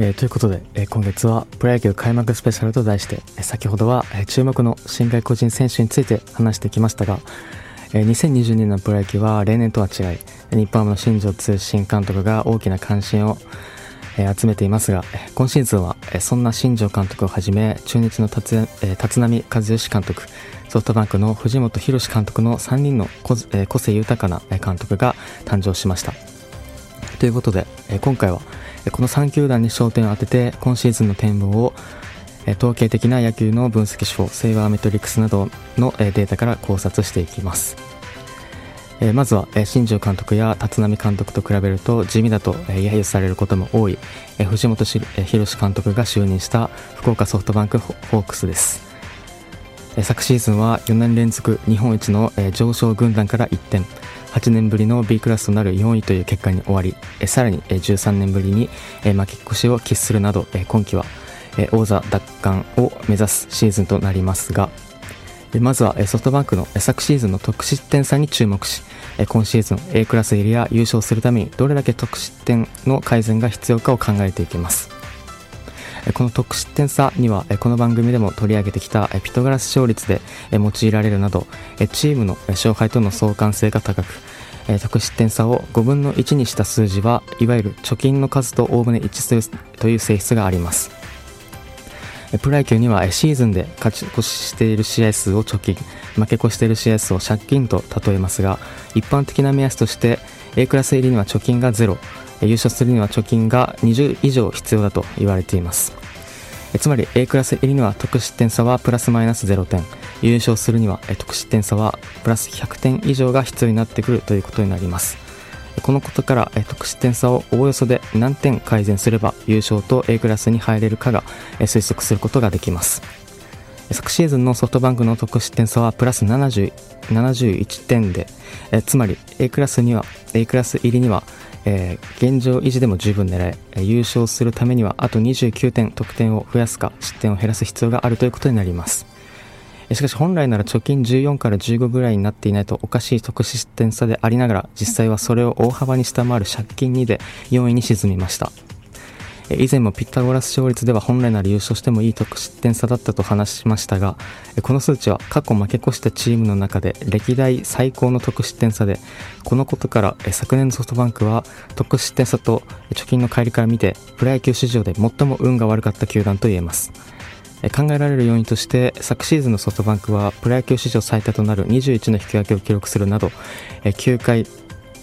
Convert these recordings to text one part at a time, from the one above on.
えー、ということで、えー、今月はプロ野球開幕スペシャルと題して、えー、先ほどは、えー、注目の新外国人選手について話してきましたが、えー、2022年のプロ野球は例年とは違い日本ハムの新庄通信監督が大きな関心を、えー、集めていますが今シーズンは、えー、そんな新庄監督をはじめ中日の立,、えー、立浪和義監督ソフトバンクの藤本博監督の3人の個,、えー、個性豊かな監督が誕生しました。ということで、えー、今回はこの3球団に焦点を当てて今シーズンの展望を統計的な野球の分析手法セイバーメトリックスなどのデータから考察していきます。まずは新庄監督や立浪監督と比べると地味だと揶揄されることも多い藤本博監督が就任した福岡ソフトバンクホークスです。昨シーズンは4年連続日本一の上昇軍団から一転。8年ぶりの B クラスとなる4位という結果に終わりさらに13年ぶりに負け越しを喫するなど今季は王座奪還を目指すシーズンとなりますがまずはソフトバンクの昨シーズンの得失点差に注目し今シーズン A クラス入りや優勝するためにどれだけ得失点の改善が必要かを考えていきます。この得失点差にはこの番組でも取り上げてきたピトガラス勝率で用いられるなどチームの勝敗との相関性が高く得失点差を5分の1にした数字はいわゆる貯金の数とおおむね一致するという性質があります。プロ野球にはシーズンで勝ち越している試合数を貯金負け越している試合数を借金と例えますが一般的な目安として A クラス入りには貯金が0優勝するには貯金が20以上必要だと言われています。つまり A クラス入りには得失点差はプラスマイナス0点。優勝するには得失点差はプラス100点以上が必要になってくるということになります。このことから得失点差をおおよそで何点改善すれば優勝と A クラスに入れるかが推測することができます。昨シーズンのソフトバンクの得失点差はプラス70 71点でつまり A クラスには A クラス入りにはえー、現状維持でも十分狙え優勝するためにはあと29点得点を増やすか失点を減らす必要があるということになります。しかし本来なら貯金14から15ぐらいになっていないとおかしい得失点差でありながら実際はそれを大幅に下回る借金2で4位に沈みました。以前もピタゴラス勝率では本来なら優勝してもいい得失点差だったと話しましたがこの数値は過去負け越したチームの中で歴代最高の得失点差でこのことから昨年のソフトバンクは得失点差と貯金の乖離から見てプロ野球史上で最も運が悪かった球団と言えます。考えられる要因として昨シーズンのソフトバンクはプロ野球史上最多となる21の引き分けを記録するなど9回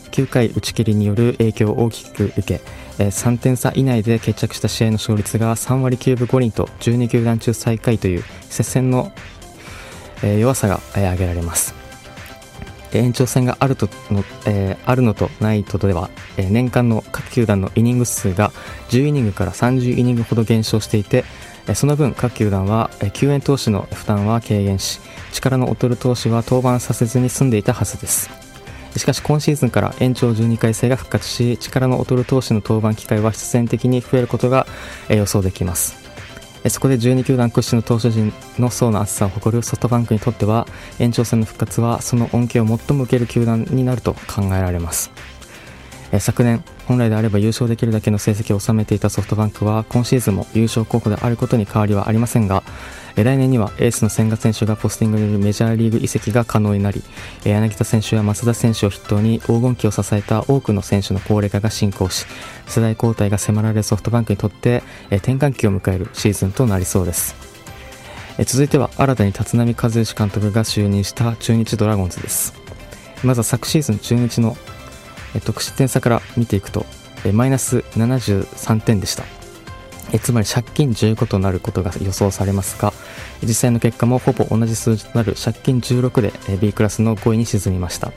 9回打ち切りによる影響を大きく受けえ3点差以内で決着した試合の勝率が3割9分5厘と12球団中最下位という接戦のえ弱さがえ挙げられます。延長戦があるとの、えー、あるのとないとでは、えー、年間の各球団のイニング数が10イニングから30イニングほど減少していて、え、その分各球団は、えー、救援投手の負担は軽減し力の劣る投手は登板させずに済んでいたはずです。しかし今シーズンから延長12回制が復活し力の劣る投手の登板機会は必然的に増えることが予想できます。そこで12球団屈指の投手陣の層の厚さを誇るソフトバンクにとっては延長戦の復活はその恩恵を最も受ける球団になると考えられます。昨年本来であれば優勝できるだけの成績を収めていたソフトバンクは今シーズンも優勝候補であることに変わりはありませんが来年にはエースの千賀選手がポスティングによるメジャーリーグ移籍が可能になり柳田選手や増田選手を筆頭に黄金期を支えた多くの選手の高齢化が進行し世代交代が迫られるソフトバンクにとって転換期を迎えるシーズンとなりそうです。続いては新たに立浪和義監督が就任した中日ドラゴンズです。まずは昨シーズン中日の得失点差から見ていくとマイナス73点でした。えつまり借金15となることが予想されますが実際の結果もほぼ同じ数字となる借金16で B クラスの5位に沈みました。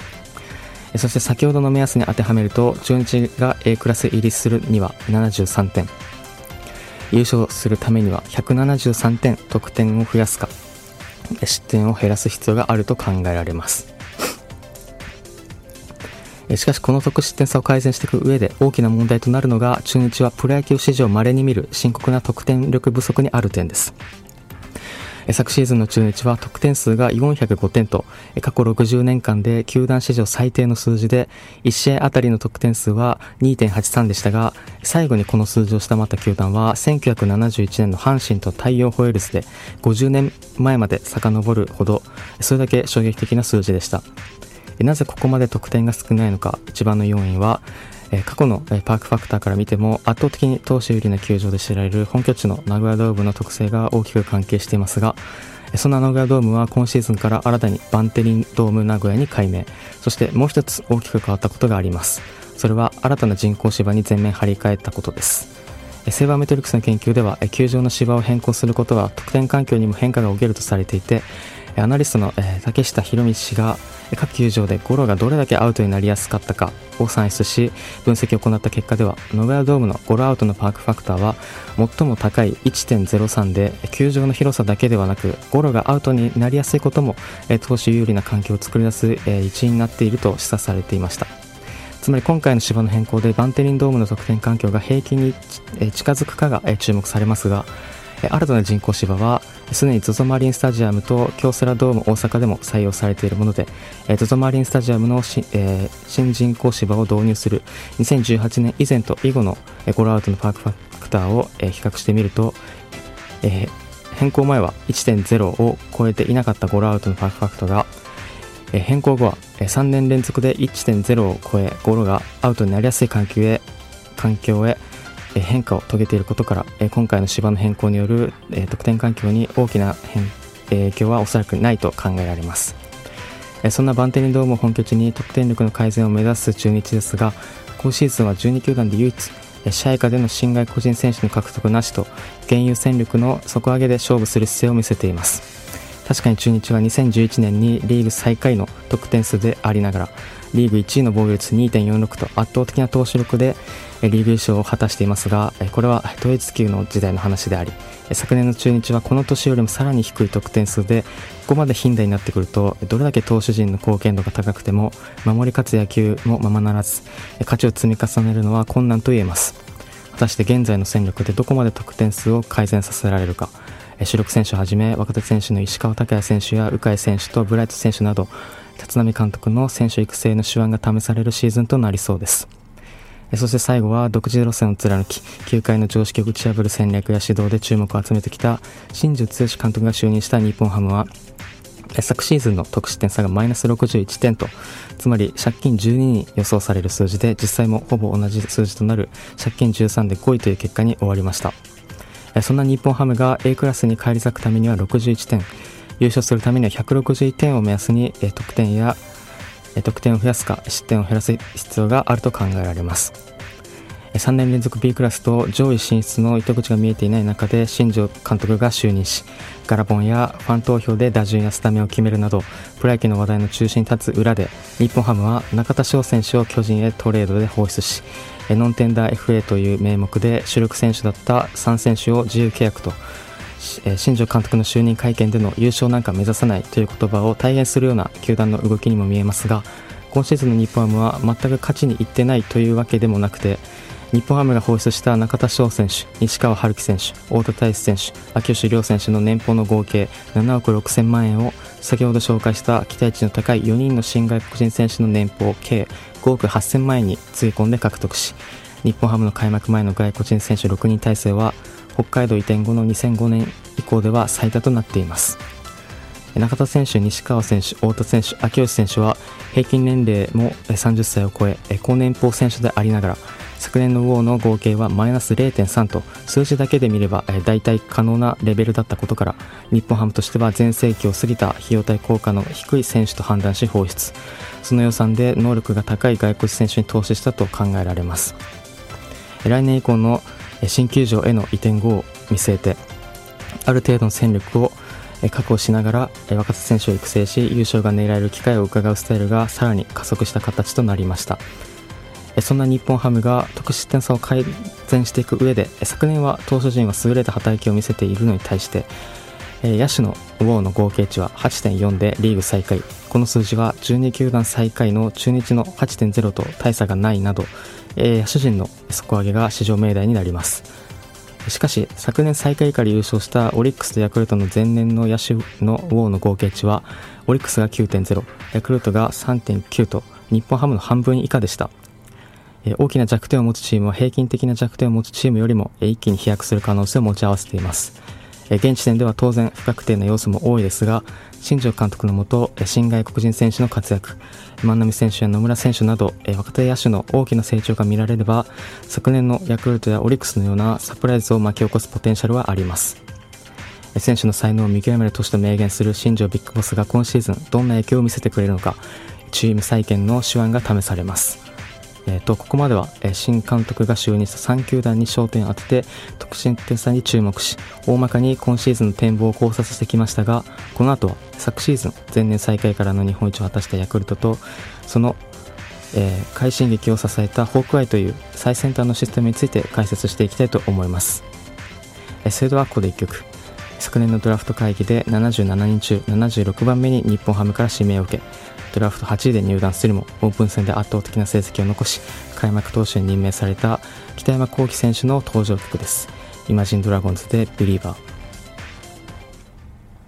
そして先ほどの目安に当てはめると中日が A クラス入りするには73点。優勝するためには173点得点を増やすか失点を減らす必要があると考えられます。しかしこの得失点差を改善していく上で大きな問題となるのが中日はプロ野球史上稀に見る深刻な得点力不足にある点です。昨シーズンの中日は得点数が405点と過去60年間で球団史上最低の数字で1試合あたりの得点数は2.83でしたが最後にこの数字を下回った球団は1971年の阪神と太陽ホエールズで50年前まで遡るほどそれだけ衝撃的な数字でした。なぜここまで得点が少ないのか一番の要因は過去の、パークファクターから見ても圧倒的に投手有利な球場で知られる本拠地の名古屋ドームの特性が大きく関係していますがそんな名古屋ドームは今シーズンから新たにバンテリンドーム名古屋に改名。そしてもう一つ大きく変わったことがあります。それは新たな人工芝に全面張り替えたことです。セーバーメトリックスの研究では球場の芝を変更することは得点環境にも変化が起きるとされていてアナリストの、竹下博道氏が各球場でゴロがどれだけアウトになりやすかったかを算出し分析を行った結果ではノベアドームのゴロアウトのパークファクターは最も高い1.03で球場の広さだけではなくゴロがアウトになりやすいことも投手有利な環境を作り出す一因になっていると示唆されていました。つまり今回の芝の変更でバンテリンドームの得点環境が平均に近づくかが注目されますが新たな人工芝はすでに ZOZO マリンスタジアムと京セラドーム大阪でも採用されているもので ZOZO マリンスタジアムの新,、えー、新人工芝を導入する2018年以前と以後のゴロアウトのパークファクターを比較してみると、えー、変更前は1.0を超えていなかったゴロアウトのパークファクターが変更後は3年連続で1.0を超えゴロがアウトになりやすい環境へ環境へ変化を遂げていることから今回の芝の変更による得点環境に大きな影響はおそらくないと考えられます。そんなバンテリンドームを本拠地に得点力の改善を目指す中日ですが今シーズンは12球団で唯一試合下での侵害個人選手の獲得なしと現有戦力の底上げで勝負する姿勢を見せています。確かに中日は2011年にリーグ最下位の得点数でありながらリーグ1位の防御率2.46と圧倒的な投手力でリーグ優勝を果たしていますがこれは統一級の時代の話であり昨年の中日はこの年よりもさらに低い得点数でここまで頻打になってくるとどれだけ投手陣の貢献度が高くても守り勝つ野球もままならず勝ちを積み重ねるのは困難と言えます。果たして現在の戦力でどこまで得点数を改善させられるか。主力選手をはじめ若手選手の石川昂弥選手や鵜飼選手とブライト選手など立浪監督の選手育成の手腕が試されるシーズンとなりそうです。そして最後は独自路線を貫き球界の常識を打ち破る戦略や指導で注目を集めてきた新庄剛志監督が就任した日本ハムは昨シーズンの得失点差がマイナス61点とつまり借金12に予想される数字で実際もほぼ同じ数字となる借金13で5位という結果に終わりました。そんな日本ハムが A クラスに返り咲くためには61点優勝するためには161点を目安に得点や得点を増やすか失点を減らす必要があると考えられます。3年連続 B クラスと上位進出の糸口が見えていない中で新庄監督が就任しガラポンやファン投票で打順やスタメンを決めるなどプロ野球の話題の中心に立つ裏で日本ハムは中田翔選手を巨人へトレードで放出しノンテンダー FA という名目で主力選手だった3選手を自由契約と新庄監督の就任会見での優勝なんか目指さないという言葉を体現するような球団の動きにも見えますが今シーズンの日本ハムは全く勝ちにいってないというわけでもなくて日本ハムが放出した中田翔選手、西川春樹選手、太田大志選手、秋吉亮選手の年俸の合計7億6000万円を先ほど紹介した期待値の高い4人の新外国人選手の年俸計5億8000万円につぎ込んで獲得し日本ハムの開幕前の外国人選手6人体制は北海道移転後の2005年以降では最多となっています。中田選手、西川選手、太田選手、秋吉選手は平均年齢も30歳を超え高年俸選手でありながら昨年のウォーの合計はマイナス0.3と数字だけで見れば大体可能なレベルだったことから日本ハムとしては全盛期を過ぎた費用対効果の低い選手と判断し放出。その予算で能力が高い外国人選手に投資したと考えられます。来年以降の新球場への移転後を見据えてある程度の戦力を確保しながら若手選手を育成し優勝が狙える機会を伺うスタイルがさらに加速した形となりました。そんな日本ハムが得失点差を改善していく上で昨年は投手陣は優れた働きを見せているのに対して野手のウォーの合計値は8.4でリーグ最下位。この数字は12球団最下位の中日の8.0と大差がないなど野手陣の底上げが史上命題になります。しかし昨年最下位から優勝したオリックスとヤクルトの前年の野手のウォーの合計値はオリックスが9.0ヤクルトが3.9と日本ハムの半分以下でした。え大きな弱点を持つチームは平均的な弱点を持つチームよりも一気に飛躍する可能性を持ち合わせています。現時点では当然不確定な要素も多いですが新庄監督のもと新外国人選手の活躍万波選手や野村選手など若手野手の大きな成長が見られれば昨年のヤクルトやオリックスのようなサプライズを巻き起こすポテンシャルはあります。選手の才能を見極める年と明言する新庄ビッグボスが今シーズンどんな影響を見せてくれるのかチーム再建の手腕が試されます。えーと、ここまでは、えー、新監督が就任した3球団に焦点を当てて得失点差に注目し大まかに今シーズンの展望を考察してきましたがこの後は昨シーズン前年最下位からの日本一を果たしたヤクルトとその、えー、快進撃を支えたホークアイという最先端のシステムについて解説していきたいと思います、えー、それではここで1曲。昨年のドラフト会議で77人中76番目に日本ハムから指名を受けドラフト8位で入団するもオープン戦で圧倒的な成績を残し開幕投手に任命された北山幸輝選手の登場曲です。イマジンドラゴンズで「ビリーバー」